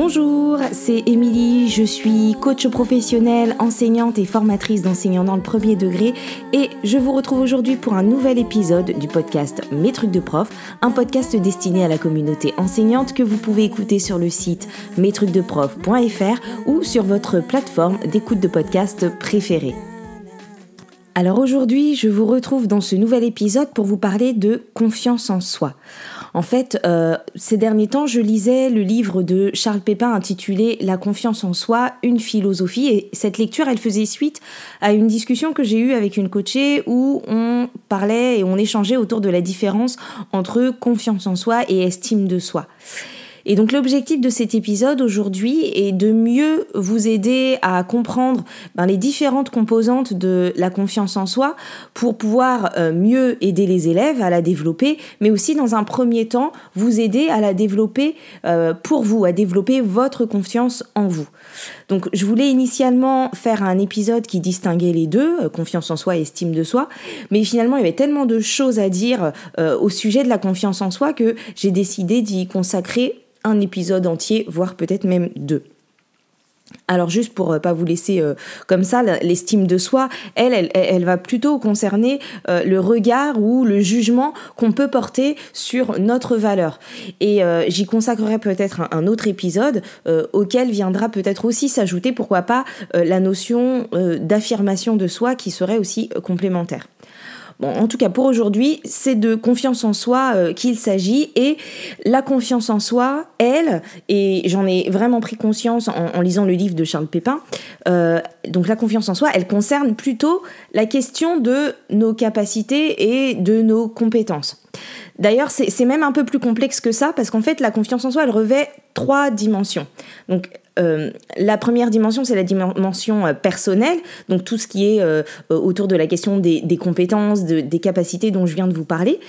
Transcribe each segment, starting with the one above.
Bonjour, c'est Émilie, je suis coach professionnelle, enseignante et formatrice d'enseignants dans le premier degré et je vous retrouve aujourd'hui pour un nouvel épisode du podcast Mes trucs de prof, un podcast destiné à la communauté enseignante que vous pouvez écouter sur le site mestrucsdeprof.fr ou sur votre plateforme d'écoute de podcast préférée. Alors aujourd'hui, je vous retrouve dans ce nouvel épisode pour vous parler de confiance en soi. En fait, euh, ces derniers temps, je lisais le livre de Charles Pépin intitulé La confiance en soi, une philosophie. Et cette lecture, elle faisait suite à une discussion que j'ai eue avec une coachée où on parlait et on échangeait autour de la différence entre confiance en soi et estime de soi. Et donc l'objectif de cet épisode aujourd'hui est de mieux vous aider à comprendre ben, les différentes composantes de la confiance en soi pour pouvoir euh, mieux aider les élèves à la développer, mais aussi dans un premier temps vous aider à la développer euh, pour vous, à développer votre confiance en vous. Donc je voulais initialement faire un épisode qui distinguait les deux, euh, confiance en soi et estime de soi, mais finalement il y avait tellement de choses à dire au sujet de la confiance en soi que j'ai décidé d'y consacrer un épisode entier, voire peut-être même deux. Alors juste pour euh, pas vous laisser euh, comme ça, l'estime de soi, elle, elle, va plutôt concerner euh, le regard ou le jugement qu'on peut porter sur notre valeur. Et j'y consacrerai peut-être un, autre épisode auquel viendra peut-être aussi s'ajouter, pourquoi pas, la notion d'affirmation de soi qui serait aussi complémentaire. Bon, en tout cas, pour aujourd'hui, c'est de confiance en soi euh, qu'il s'agit. Et la confiance en soi, elle, et j'en ai vraiment pris conscience en, lisant le livre de Charles Pépin, euh, donc la confiance en soi, elle concerne plutôt la question de nos capacités et de nos compétences. D'ailleurs, c'est même un peu plus complexe que ça, parce qu'en fait, la confiance en soi, elle revêt trois dimensions. Donc, euh, la première dimension, c'est la dimension euh, personnelle, donc tout ce qui est euh, autour de la question des, compétences, des capacités dont je viens de vous parler.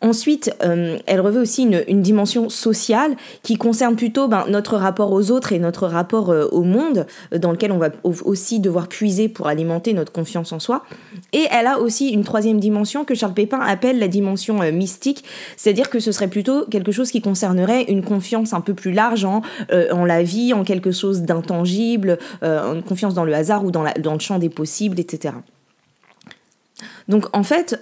Ensuite, euh, elle revêt aussi une, dimension sociale qui concerne plutôt ben, notre rapport aux autres et notre rapport euh, au monde, euh, dans lequel on va aussi devoir puiser pour alimenter notre confiance en soi. Et elle a aussi une troisième dimension que Charles Pépin appelle la dimension mystique, c'est-à-dire que ce serait plutôt quelque chose qui concernerait une confiance un peu plus large en, en la vie, en quelque chose d'intangible, une confiance dans le hasard ou dans, le champ des possibles, etc. Donc en fait,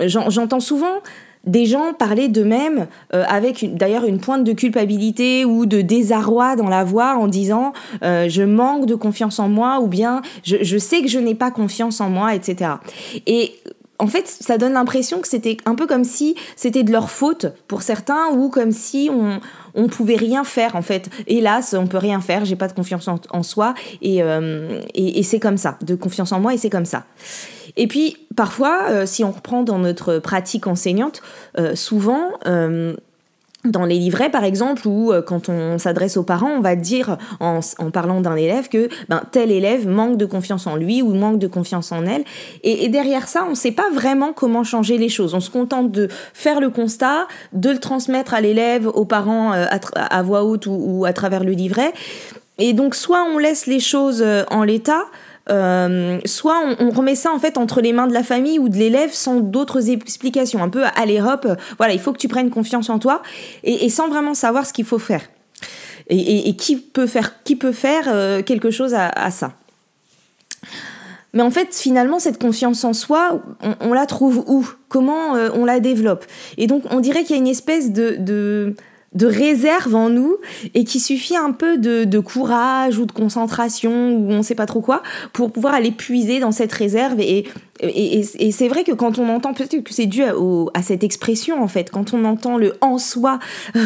J'entends souvent des gens parler d'eux-mêmes euh, avec d'ailleurs une pointe de culpabilité ou de désarroi dans la voix en disant euh, je manque de confiance en moi ou bien je, je sais que je n'ai pas confiance en moi, etc. Et en fait, ça donne l'impression que c'était un peu comme si c'était de leur faute pour certains ou comme si on, on pouvait rien faire en fait. Hélas, on peut rien faire, j'ai pas de confiance en, soi euh, et, et, c'est comme ça, de confiance en moi et c'est comme ça. Et puis parfois, euh, si on reprend dans notre pratique enseignante, euh, souvent dans les livrets, par exemple, ou euh, quand on s'adresse aux parents, on va dire, en, parlant d'un élève, que ben, tel élève manque de confiance en lui ou manque de confiance en elle. Et, derrière ça, on ne sait pas vraiment comment changer les choses. On se contente de faire le constat, de le transmettre à l'élève, aux parents euh, à, voix haute ou, à travers le livret. Et donc, soit on laisse les choses euh, en l'état, euh, soit on, remet ça en fait entre les mains de la famille ou de l'élève sans d'autres explications. Un peu, allez hop, voilà, il faut que tu prennes confiance en toi et, sans vraiment savoir ce qu'il faut faire. Et, qui peut faire, qui peut euh, quelque chose à, ça. Mais en fait, finalement, cette confiance en soi, on, la trouve où? Comment euh, on la développe? Et donc, on dirait qu'il y a une espèce de réserve en nous et qu'il suffit un peu de, courage ou de concentration ou on sait pas trop quoi pour pouvoir aller puiser dans cette réserve. Et, et, c'est vrai que quand on entend, peut-être que c'est dû à, cette expression en fait, quand on entend le en soi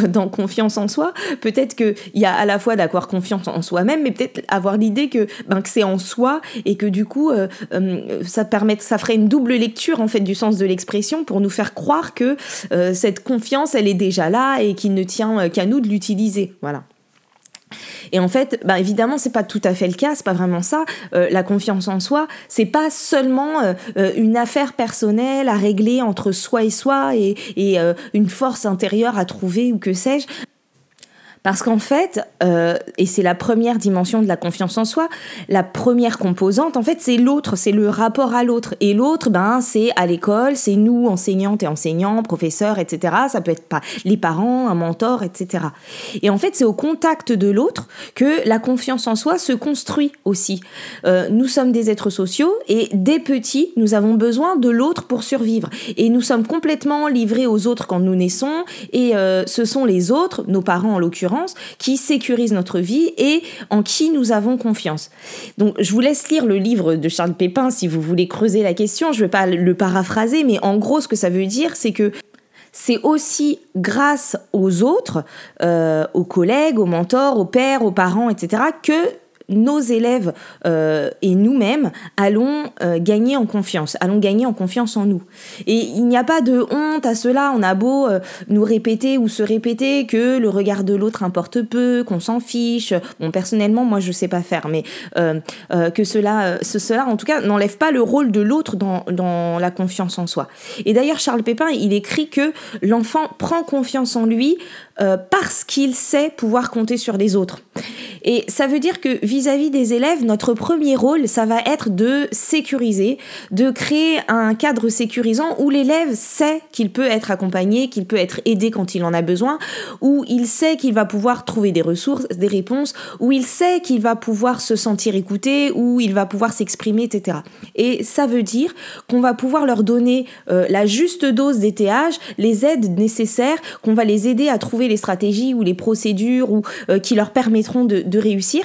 dans confiance en soi, peut-être qu'il y a à la fois d'avoir confiance en soi-même, mais peut-être avoir l'idée que, ben, que c'est en soi et que du coup euh, euh, ça permet, ça ferait une double lecture en fait du sens de l'expression pour nous faire croire que euh, cette confiance elle est déjà là et qu'il ne tient qu'à nous de l'utiliser. Voilà. Et en fait, bah évidemment, c'est pas tout à fait le cas, c'est pas vraiment ça. Euh, la confiance en soi, c'est pas seulement euh, euh, une affaire personnelle à régler entre soi et soi et une force intérieure à trouver ou que sais-je. Parce qu'en fait, euh, et c'est la première dimension de la confiance en soi, la première composante, en fait, c'est l'autre, c'est le rapport à l'autre. Et l'autre, ben, c'est à l'école, c'est nous, enseignantes et enseignants, professeurs, etc. Ça peut être pas les parents, un mentor, etc. Et en fait, c'est au contact de l'autre que la confiance en soi se construit aussi. Euh, nous sommes des êtres sociaux et dès petits, nous avons besoin de l'autre pour survivre. Et nous sommes complètement livrés aux autres quand nous naissons. Et euh, ce sont les autres, nos parents en l'occurrence, qui sécurise notre vie et en qui nous avons confiance. Donc je vous laisse lire le livre de Charles Pépin si vous voulez creuser la question. Je ne vais pas le paraphraser, mais en gros ce que ça veut dire, c'est que c'est aussi grâce aux autres, euh, aux collègues, aux mentors, aux pères, aux parents, etc., que nos élèves euh, et nous-mêmes allons euh, gagner en confiance, allons gagner en confiance en nous. Et il n'y a pas de honte à cela, on a beau euh, nous répéter ou se répéter que le regard de l'autre importe peu, qu'on s'en fiche. Bon, personnellement, moi, je sais pas faire, mais que cela, ce, cela, en tout cas, n'enlève pas le rôle de l'autre dans, dans la confiance en soi. Et d'ailleurs, Charles Pépin, il écrit que l'enfant prend confiance en lui parce qu'il sait pouvoir compter sur les autres. Et ça veut dire que vis-à-vis des élèves, notre premier rôle, ça va être de sécuriser, de créer un cadre sécurisant où l'élève sait qu'il peut être accompagné, qu'il peut être aidé quand il en a besoin, où il sait qu'il va pouvoir trouver des ressources, des réponses, où il sait qu'il va pouvoir se sentir écouté, où il va pouvoir s'exprimer, etc. Et ça veut dire qu'on va pouvoir leur donner euh, la juste dose d'étéage, les aides nécessaires, qu'on va les aider à trouver les stratégies ou les procédures ou euh, qui leur permettront de réussir.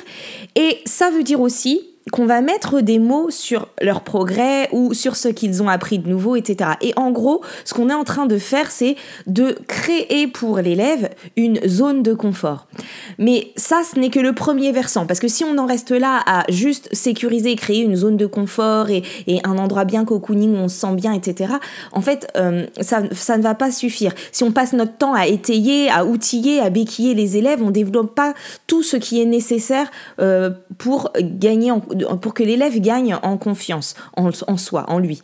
Et ça veut dire aussi qu'on va mettre des mots sur leur progrès ou sur ce qu'ils ont appris de nouveau, etc. Et en gros, ce qu'on est en train de faire, c'est de créer pour l'élève une zone de confort. Mais ça, ce n'est que le premier versant, parce que si on en reste là à juste sécuriser, créer une zone de confort et, un endroit bien cocooning où on se sent bien, etc., en fait, euh, ça, ne va pas suffire. Si on passe notre temps à étayer, à outiller, à béquiller les élèves, on ne développe pas tout ce qui est nécessaire euh, pour gagner en pour que l'élève gagne en confiance en, soi, en lui.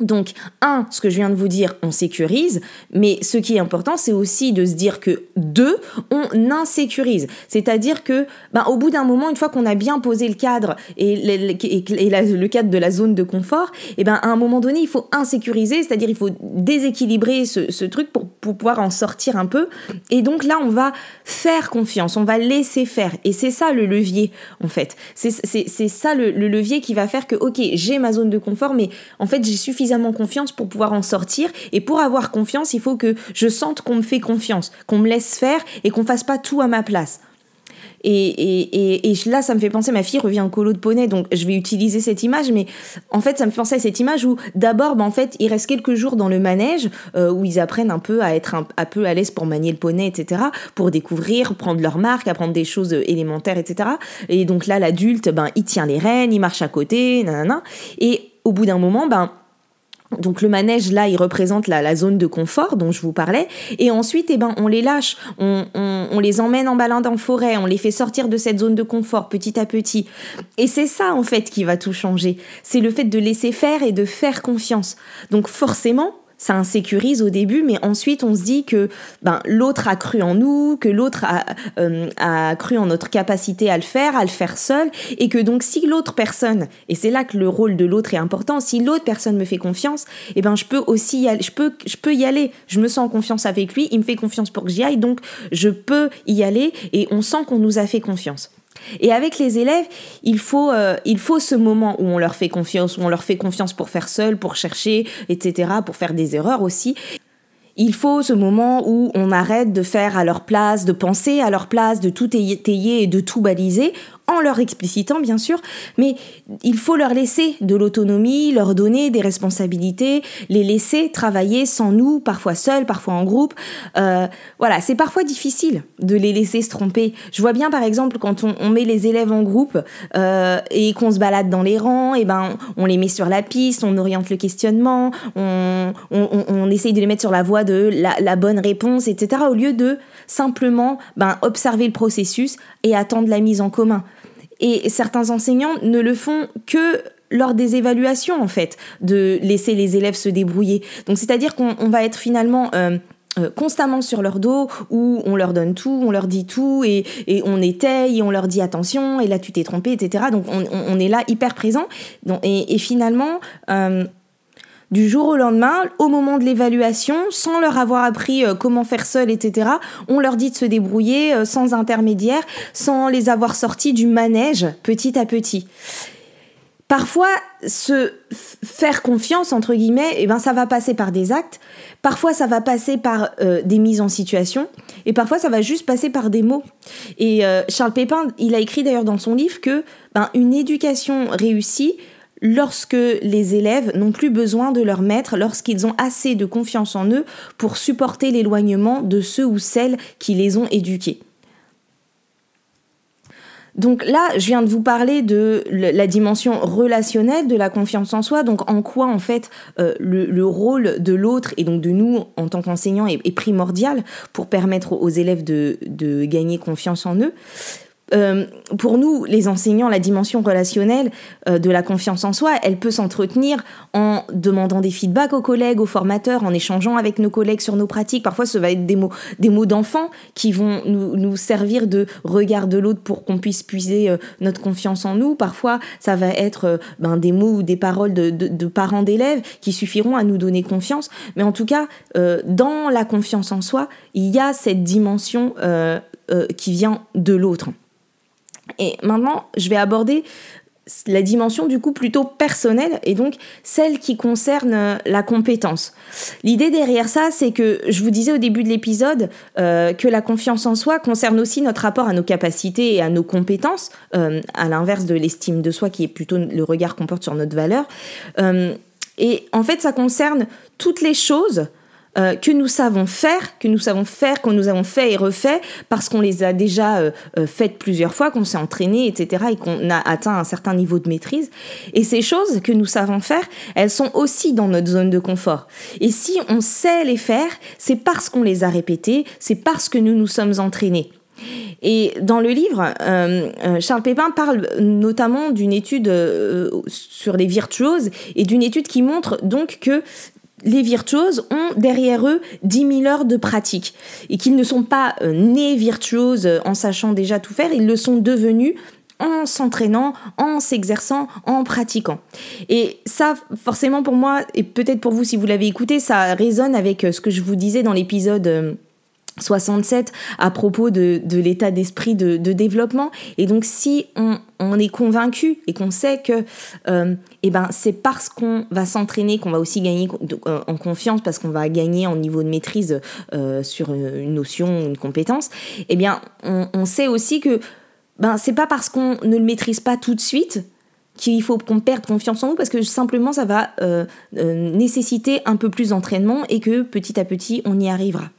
Donc, un, ce que je viens de vous dire, on sécurise, mais ce qui est important, c'est aussi de se dire que deux, on insécurise. C'est-à-dire que, ben, au bout d'un moment, une fois qu'on a bien posé le cadre et, le, cadre de la zone de confort, et ben, à un moment donné, il faut insécuriser, c'est-à-dire il faut déséquilibrer ce, truc pour, pouvoir en sortir un peu. Et donc là, on va faire confiance, on va laisser faire. Et c'est ça le levier, en fait. C'est ça le, le levier qui va faire que, ok, j'ai ma zone de confort, mais en fait, j'ai suffisamment confiance pour pouvoir en sortir. Et pour avoir confiance, il faut que je sente qu'on me fait confiance, qu'on me laisse faire et qu'on fasse pas tout à ma place. Et, et, et, là, ça me fait penser, ma fille revient au colo de poney, donc je vais utiliser cette image, mais en fait, ça me fait penser à cette image où d'abord, ben, en fait, il reste quelques jours dans le manège euh, où ils apprennent un peu à être un, peu à l'aise pour manier le poney, etc., pour découvrir, prendre leur marque, apprendre des choses élémentaires, etc. Et donc là, l'adulte, ben, il tient les rênes, il marche à côté, nanana. Et au bout d'un moment, ben, donc le manège là, il représente la, zone de confort dont je vous parlais. Et ensuite, eh ben, on les lâche, on, les emmène en balade en forêt, on les fait sortir de cette zone de confort petit à petit. Et c'est ça en fait qui va tout changer. C'est le fait de laisser faire et de faire confiance. Donc forcément, ça insécurise au début, mais ensuite on se dit que ben, l'autre a cru en nous, que l'autre a, euh, a, cru en notre capacité à le faire, à le faire seul, et que donc si l'autre personne, et c'est là que le rôle de l'autre est important, si l'autre personne me fait confiance, eh ben je peux aussi y aller, je peux, je peux y aller, je me sens en confiance avec lui, il me fait confiance pour que j'y aille, donc je peux y aller, et on sent qu'on nous a fait confiance. Et avec les élèves, il faut, euh, il faut ce moment où on leur fait confiance, où on leur fait confiance pour faire seul, pour chercher, etc., pour faire des erreurs aussi. Il faut ce moment où on arrête de faire à leur place, de penser à leur place, de tout étayer et de tout baliser en leur explicitant bien sûr, mais il faut leur laisser de l'autonomie, leur donner des responsabilités, les laisser travailler sans nous, parfois seuls, parfois en groupe. Euh, voilà, c'est parfois difficile de les laisser se tromper. Je vois bien par exemple quand on, met les élèves en groupe euh, et qu'on se balade dans les rangs, et ben on les met sur la piste, on oriente le questionnement, on, essaye de les mettre sur la voie de la, la bonne réponse, etc. Au lieu de simplement ben, observer le processus et attendre la mise en commun. Et certains enseignants ne le font que lors des évaluations, en fait, de laisser les élèves se débrouiller. Donc, c'est-à-dire qu'on va être finalement... Euh, constamment sur leur dos, où on leur donne tout, on leur dit tout, et, on étaye, et on leur dit attention, et là tu t'es trompé, etc. Donc on, est là hyper présent. et, finalement, du jour au lendemain, au moment de l'évaluation, sans leur avoir appris euh, comment faire seul, etc., on leur dit de se débrouiller euh, sans intermédiaire, sans les avoir sortis du manège petit à petit. Parfois, se faire confiance, entre guillemets, eh ben, ça va passer par des actes, parfois ça va passer par euh, des mises en situation, et parfois ça va juste passer par des mots. Et Charles Pépin, il a écrit d'ailleurs dans son livre que ben, une éducation réussie, lorsque les élèves n'ont plus besoin de leur maître, lorsqu'ils ont assez de confiance en eux pour supporter l'éloignement de ceux ou celles qui les ont éduqués. Donc là, je viens de vous parler de la dimension relationnelle de la confiance en soi, donc en quoi en fait euh, le, rôle de l'autre et donc de nous en tant qu'enseignants est, primordial pour permettre aux élèves de gagner confiance en eux. Euh, pour nous, les enseignants, la dimension relationnelle euh, de la confiance en soi, elle peut s'entretenir en demandant des feedbacks aux collègues, aux formateurs, en échangeant avec nos collègues sur nos pratiques. Parfois, ce va être des mots, des mots d'enfants qui vont nous, servir de regard de l'autre pour qu'on puisse puiser euh, notre confiance en nous. Parfois, ça va être ben, des mots ou des paroles de, de parents d'élèves qui suffiront à nous donner confiance. Mais en tout cas, dans la confiance en soi, il y a cette dimension qui vient de l'autre. Et maintenant, je vais aborder la dimension du coup plutôt personnelle et donc celle qui concerne euh, la compétence. L'idée derrière ça, c'est que je vous disais au début de l'épisode euh, que la confiance en soi concerne aussi notre rapport à nos capacités et à nos compétences, euh, à l'inverse de l'estime de soi qui est plutôt le regard qu'on porte sur notre valeur. et en fait, ça concerne toutes les choses euh, que nous savons faire, que nous savons faire, que nous avons fait et refait, parce qu'on les a déjà euh, euh, faites plusieurs fois, qu'on s'est entraîné, etc., et qu'on a atteint un certain niveau de maîtrise. Et ces choses que nous savons faire, elles sont aussi dans notre zone de confort. Et si on sait les faire, c'est parce qu'on les a répétées, c'est parce que nous nous sommes entraînés. Et dans le livre, Charles Pépin parle notamment d'une étude sur les virtuoses et d'une étude qui montre donc que les virtuoses ont derrière eux 10 000 heures de pratique et qu'ils ne sont pas euh, nés virtuoses euh, en sachant déjà tout faire, ils le sont devenus en s'entraînant, en s'exerçant, en pratiquant. Et ça, forcément pour moi, et peut-être pour vous si vous l'avez écouté, ça résonne avec euh, ce que je vous disais dans l'épisode 67 à propos de, l'état d'esprit de, développement. Et donc si on, est convaincu et qu'on sait que euh, eh ben, c'est parce qu'on va s'entraîner qu'on va aussi gagner euh, en confiance, parce qu'on va gagner en niveau de maîtrise euh, sur une notion, une compétence, eh bien on, sait aussi que ben, c'est pas parce qu'on ne le maîtrise pas tout de suite qu'il faut qu'on perde confiance en nous parce que simplement ça va nécessiter un peu plus d'entraînement et que petit à petit on y arrivera.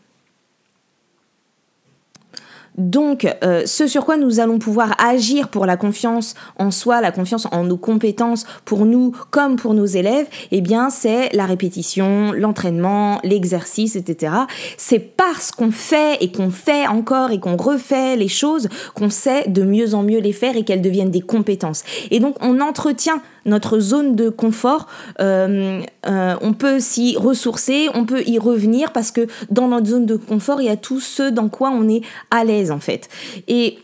Donc, euh, ce sur quoi nous allons pouvoir agir pour la confiance en soi, la confiance en nos compétences, pour nous comme pour nos élèves, eh bien, c'est la répétition, l'entraînement, l'exercice, etc. C'est parce qu'on fait et qu'on fait encore et qu'on refait les choses qu'on sait de mieux en mieux les faire et qu'elles deviennent des compétences. Et donc, on entretient notre zone de confort, euh, euh, on peut s'y ressourcer, on peut y revenir parce que dans notre zone de confort, il y a tout ce dans quoi on est à l'aise en fait. Et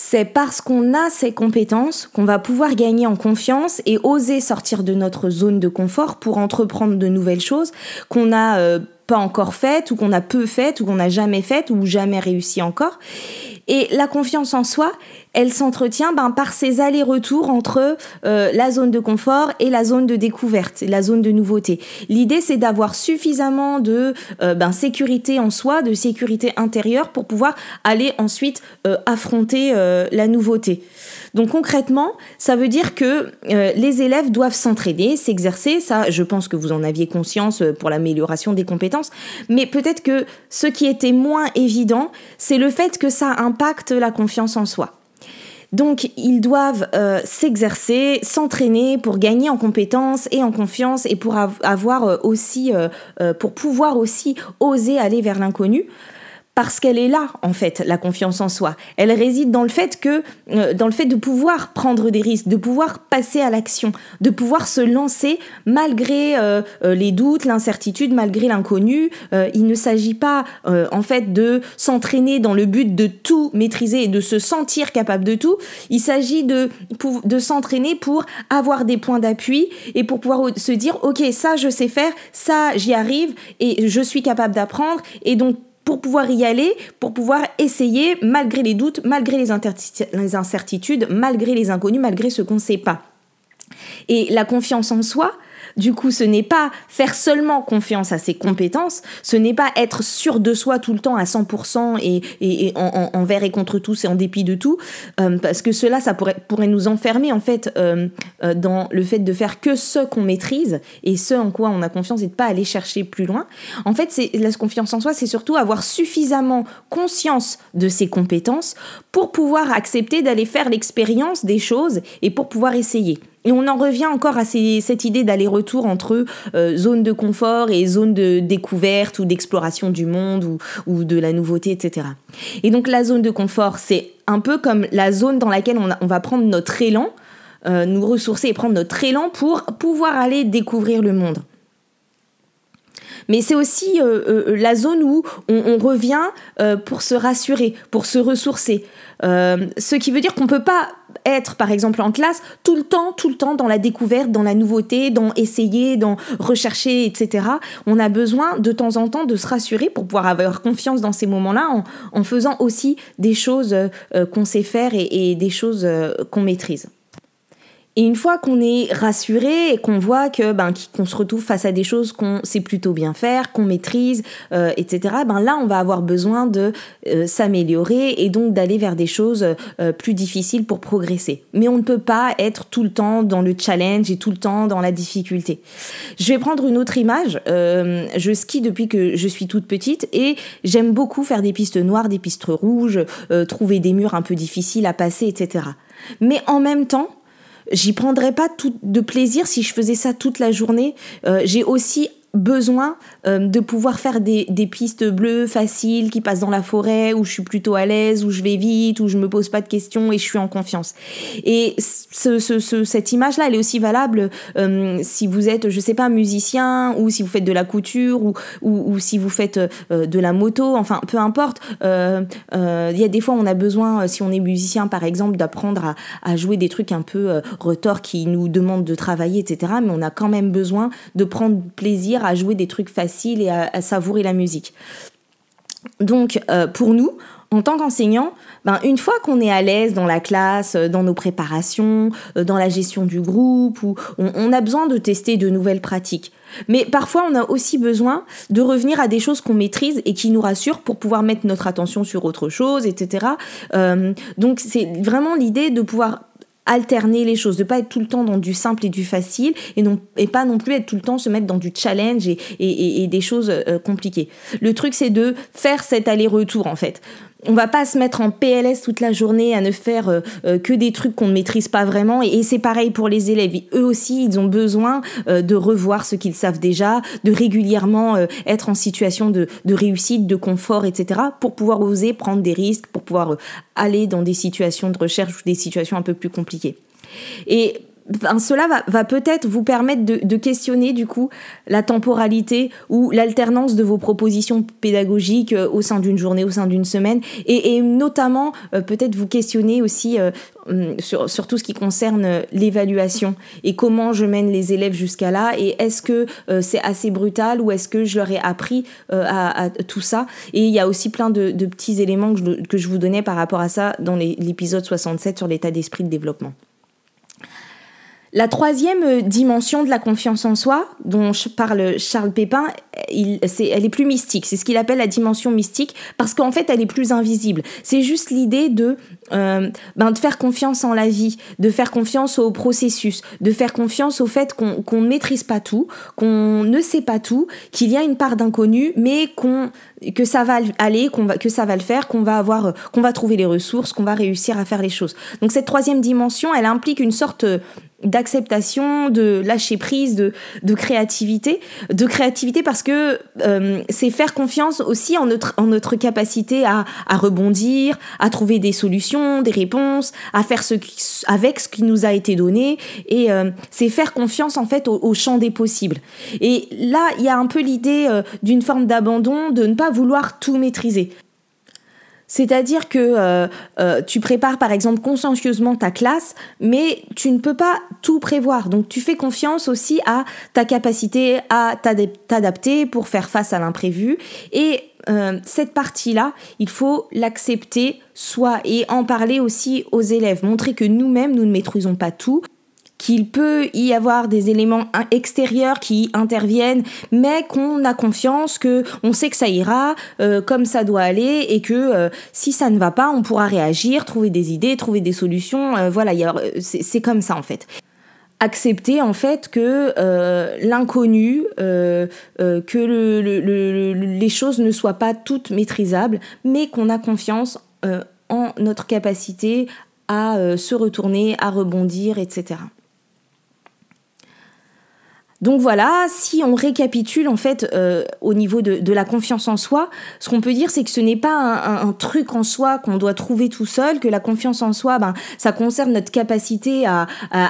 c'est parce qu'on a ces compétences qu'on va pouvoir gagner en confiance et oser sortir de notre zone de confort pour entreprendre de nouvelles choses qu'on n'a euh, pas encore faites ou qu'on a peu faites ou qu'on n'a jamais faites ou jamais réussi encore. Et la confiance en soi, elle s'entretient ben, par ces allers-retours entre euh, la zone de confort et la zone de découverte, la zone de nouveauté. L'idée, c'est d'avoir suffisamment de euh, ben, sécurité en soi, de sécurité intérieure pour pouvoir aller ensuite euh, affronter la nouveauté. Donc concrètement, ça veut dire que les élèves doivent s'entraîner, s'exercer, ça je pense que vous en aviez conscience pour l'amélioration des compétences, mais peut-être que ce qui était moins évident, c'est le fait que ça impacte la confiance en soi. Donc ils doivent euh, s'exercer, s'entraîner pour gagner en compétences et en confiance et pour avoir euh, aussi, euh, pour pouvoir aussi oser aller vers l'inconnu. Parce qu'elle est là, en fait, la confiance en soi. Elle réside dans le fait que, euh, dans le fait de pouvoir prendre des risques, de pouvoir passer à l'action, de pouvoir se lancer malgré euh, euh, les doutes, l'incertitude, malgré l'inconnu. il ne s'agit pas, en fait, de s'entraîner dans le but de tout maîtriser et de se sentir capable de tout. Il s'agit de, de s'entraîner pour avoir des points d'appui et pour pouvoir se dire, OK, ça, je sais faire, ça, j'y arrive et je suis capable d'apprendre. Et donc, pour pouvoir y aller, pour pouvoir essayer malgré les doutes, malgré les, incertitudes, malgré les inconnus, malgré ce qu'on ne sait pas. Et la confiance en soi, du coup, ce n'est pas faire seulement confiance à ses compétences, ce n'est pas être sûr de soi tout le temps à 100% et, et, en, envers et contre tous et en dépit de tout, euh, parce que cela, ça pourrait, nous enfermer en fait euh, euh, dans le fait de faire que ce qu'on maîtrise et ce en quoi on a confiance et de pas aller chercher plus loin. En fait, la confiance en soi, c'est surtout avoir suffisamment conscience de ses compétences pour pouvoir accepter d'aller faire l'expérience des choses et pour pouvoir essayer. Et on en revient encore à cette idée d'aller-retour entre euh, zone de confort et zone de découverte ou d'exploration du monde ou, de la nouveauté, etc. Et donc la zone de confort, c'est un peu comme la zone dans laquelle on, va prendre notre élan, euh, nous ressourcer et prendre notre élan pour pouvoir aller découvrir le monde. Mais c'est aussi euh, la zone où on, revient pour se rassurer, pour se ressourcer. ce qui veut dire qu'on ne peut pas être, par exemple, en classe, tout le temps, tout le temps dans la découverte, dans la nouveauté, dans essayer, dans rechercher, etc. On a besoin de temps en temps de se rassurer pour pouvoir avoir confiance dans ces moments-là en, faisant aussi des choses euh, qu'on sait faire et des choses euh, qu'on maîtrise. Et une fois qu'on est rassuré et qu'on voit que ben qu'on se retrouve face à des choses qu'on sait plutôt bien faire, qu'on maîtrise, euh, etc. Ben là, on va avoir besoin de euh, s'améliorer et donc d'aller vers des choses euh, plus difficiles pour progresser. Mais on ne peut pas être tout le temps dans le challenge et tout le temps dans la difficulté. Je vais prendre une autre image. je skie depuis que je suis toute petite et j'aime beaucoup faire des pistes noires, des pistes rouges, trouver des murs un peu difficiles à passer, etc. Mais en même temps, j'y prendrais pas tout de plaisir si je faisais ça toute la journée. Euh, j'ai aussi besoin euh, de pouvoir faire des, pistes bleues faciles qui passent dans la forêt où je suis plutôt à l'aise, où je vais vite, où je me pose pas de questions et je suis en confiance. Et ce, ce, cette image-là, elle est aussi valable euh, si vous êtes, je sais pas, musicien ou si vous faites de la couture ou, ou, si vous faites euh, de la moto, enfin peu importe. Il y a des fois on a besoin, si on est musicien par exemple, d'apprendre à, jouer des trucs un peu retors qui nous demandent de travailler, etc. Mais on a quand même besoin de prendre plaisir à jouer des trucs faciles et à, savourer la musique. Donc, euh, pour nous, en tant qu'enseignant, ben, une fois qu'on est à l'aise dans la classe, euh, dans nos préparations, euh, dans la gestion du groupe, ou on, a besoin de tester de nouvelles pratiques. Mais parfois, on a aussi besoin de revenir à des choses qu'on maîtrise et qui nous rassurent pour pouvoir mettre notre attention sur autre chose, etc. donc, c'est vraiment l'idée de pouvoir alterner les choses, de pas être tout le temps dans du simple et du facile et, non, et pas non plus être tout le temps se mettre dans du challenge et, et, des choses euh, compliquées. Le truc, c'est de faire cet aller-retour en fait on va pas se mettre en PLS toute la journée à ne faire euh, euh, que des trucs qu'on ne maîtrise pas vraiment. Et, c'est pareil pour les élèves. eux aussi, ils ont besoin euh, de revoir ce qu'ils savent déjà, de régulièrement être en situation de, réussite, de confort, etc. pour pouvoir oser prendre des risques, pour pouvoir aller dans des situations de recherche ou des situations un peu plus compliquées. Et cela va, peut-être vous permettre de, questionner du coup la temporalité ou l'alternance de vos propositions pédagogiques euh, au sein d'une journée, au sein d'une semaine, et, notamment euh, peut-être vous questionner aussi euh, hum, sur, sur, tout ce qui concerne l'évaluation et comment je mène les élèves jusqu'à là, et est-ce que c'est assez brutal ou est-ce que je leur ai appris à, tout ça? Et il y a aussi plein de, petits éléments que je, que je vous donnais par rapport à ça dans l'épisode 67 sur l'état d'esprit de développement. La troisième euh, dimension de la confiance en soi, dont parle Charles Pépin, elle est plus mystique. C'est ce qu'il appelle la dimension mystique, parce qu'en fait, elle est plus invisible. C'est juste l'idée de, euh, ben, de faire confiance en la vie, de faire confiance au processus, de faire confiance au fait qu'on ne maîtrise pas tout, qu'on ne sait pas tout, qu'il y a une part d'inconnu, mais que ça va aller, que ça va le faire, qu'on va qu'on va trouver les ressources, qu'on va réussir à faire les choses. Donc cette troisième dimension, elle implique une sorte d'acceptation, de lâcher prise, de, de créativité, de créativité parce que euh, c'est faire confiance aussi en notre, en notre capacité à, à, rebondir, à trouver des solutions, des réponses, à faire ce qui, avec ce qui nous a été donné et euh, c'est faire confiance en fait au, champ des possibles. Et là, il y a un peu l'idée euh, d'une forme d'abandon, de ne pas vouloir tout maîtriser. C'est-à-dire que euh, euh, tu prépares par exemple consciencieusement ta classe, mais tu ne peux pas tout prévoir. Donc tu fais confiance aussi à ta capacité à t'adapter pour faire face à l'imprévu. Et euh, cette partie-là, il faut l'accepter, soit et en parler aussi aux élèves, montrer que nous-mêmes, nous ne maîtrisons pas tout qu'il peut y avoir des éléments extérieurs qui interviennent, mais qu'on a confiance que on sait que ça ira euh, comme ça doit aller et que euh, si ça ne va pas, on pourra réagir, trouver des idées, trouver des solutions. Euh, voilà, c'est comme ça en fait accepter en fait que l'inconnu, que le, les choses ne soient pas toutes maîtrisables, mais qu'on a confiance en notre capacité à se retourner, à rebondir, etc. Donc voilà, si on récapitule en fait euh, au niveau de, la confiance en soi, ce qu'on peut dire c'est que ce n'est pas un, truc en soi qu'on doit trouver tout seul, que la confiance en soi, ben, ça concerne notre capacité à,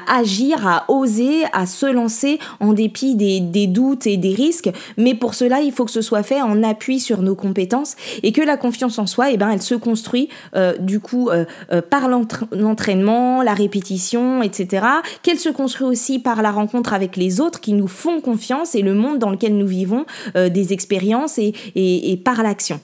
agir, à oser, à se lancer en dépit des, doutes et des risques. Mais pour cela, il faut que ce soit fait en appui sur nos compétences et que la confiance en soi, eh ben, elle se construit euh, du coup euh, par l'entraînement, la répétition, etc. Qu'elle se construit aussi par la rencontre avec les autres qui nous font confiance et le monde dans lequel nous vivons euh, des expériences et, par l'action.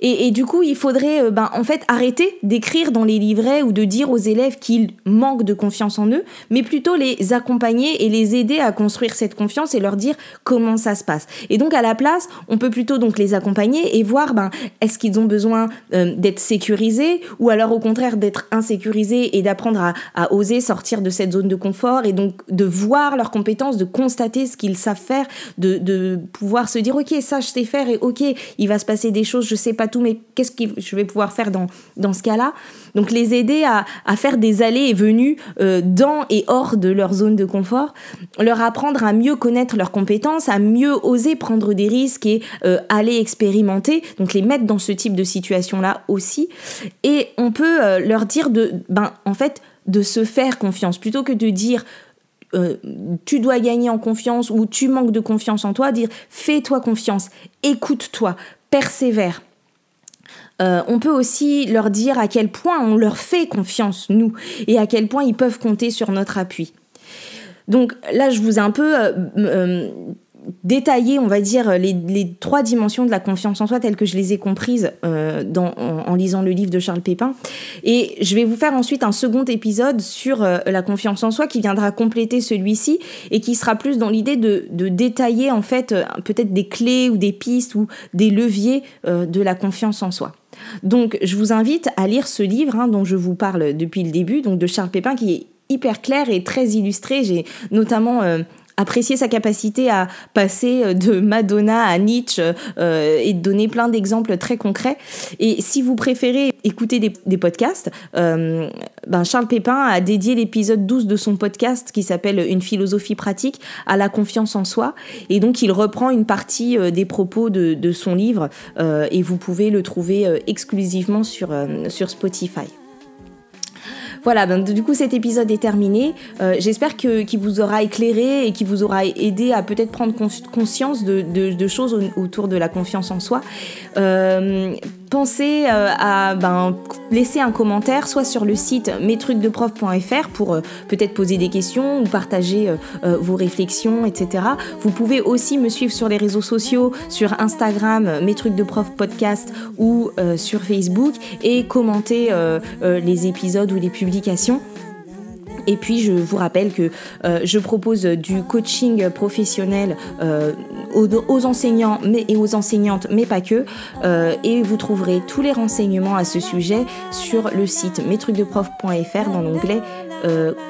Et, du coup, il faudrait euh, ben, en fait arrêter d'écrire dans les livrets ou de dire aux élèves qu'ils manquent de confiance en eux, mais plutôt les accompagner et les aider à construire cette confiance et leur dire comment ça se passe. Et donc à la place, on peut plutôt donc les accompagner et voir ben, est-ce qu'ils ont besoin euh, d'être sécurisés ou alors au contraire d'être insécurisés et d'apprendre à oser sortir de cette zone de confort et donc de voir leurs compétences, de constater ce qu'ils savent faire, de, pouvoir se dire ok ça je sais faire et ok il va se passer des choses, je sais pas tout mais qu'est-ce que je vais pouvoir faire dans, dans ce cas-là? Donc les aider à, faire des allées et venues euh, dans et hors de leur zone de confort, leur apprendre à mieux connaître leurs compétences, à mieux oser prendre des risques et euh, aller expérimenter, donc les mettre dans ce type de situation-là aussi. Et on peut euh, leur dire de, ben en fait, de se faire confiance plutôt que de dire euh, tu dois gagner en confiance ou tu manques de confiance en toi, dire fais-toi confiance, écoute-toi, persévère. Euh, on peut aussi leur dire à quel point on leur fait confiance, nous, et à quel point ils peuvent compter sur notre appui. Donc là, je vous ai un peu euh, détailler, on va dire, les, trois dimensions de la confiance en soi telles que je les ai comprises euh, en, lisant le livre de Charles Pépin. Et je vais vous faire ensuite un second épisode sur euh, la confiance en soi qui viendra compléter celui-ci et qui sera plus dans l'idée de, détailler en fait euh, peut-être des clés ou des pistes ou des leviers de la confiance en soi. Donc je vous invite à lire ce livre hein, dont je vous parle depuis le début, donc de Charles Pépin qui est hyper clair et très illustré. J'ai notamment apprécier sa capacité à passer euh, de Madonna à Nietzsche euh, et donner plein d'exemples très concrets. Et si vous préférez écouter des, podcasts, euh, ben Charles Pépin a dédié l'épisode 12 de son podcast qui s'appelle Une philosophie pratique à la confiance en soi. Et donc il reprend une partie des propos de, de son livre et vous pouvez le trouver exclusivement sur, sur Spotify. Voilà, ben, du coup cet épisode est terminé. Euh, j'espère qu'il vous aura éclairé et qu'il vous aura aidé à peut-être prendre conscience de, choses autour de la confiance en soi. Euh, pensez euh, à ben, laisser un commentaire soit sur le site mestrucsdeprof.fr pour euh, peut-être poser des questions ou partager euh, vos réflexions, etc. Vous pouvez aussi me suivre sur les réseaux sociaux, sur Instagram, mes podcast ou sur Facebook et commenter les épisodes ou les publications. Et puis je vous rappelle que euh, je propose du coaching professionnel euh, aux, enseignants et aux enseignantes, mais pas que. Euh, et vous trouverez tous les renseignements à ce sujet sur le site mestrucsdeprof.fr dans l'onglet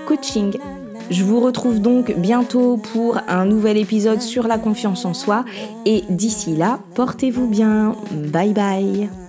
coaching. Je vous retrouve donc bientôt pour un nouvel épisode sur la confiance en soi. Et d'ici là, portez-vous bien. Bye bye.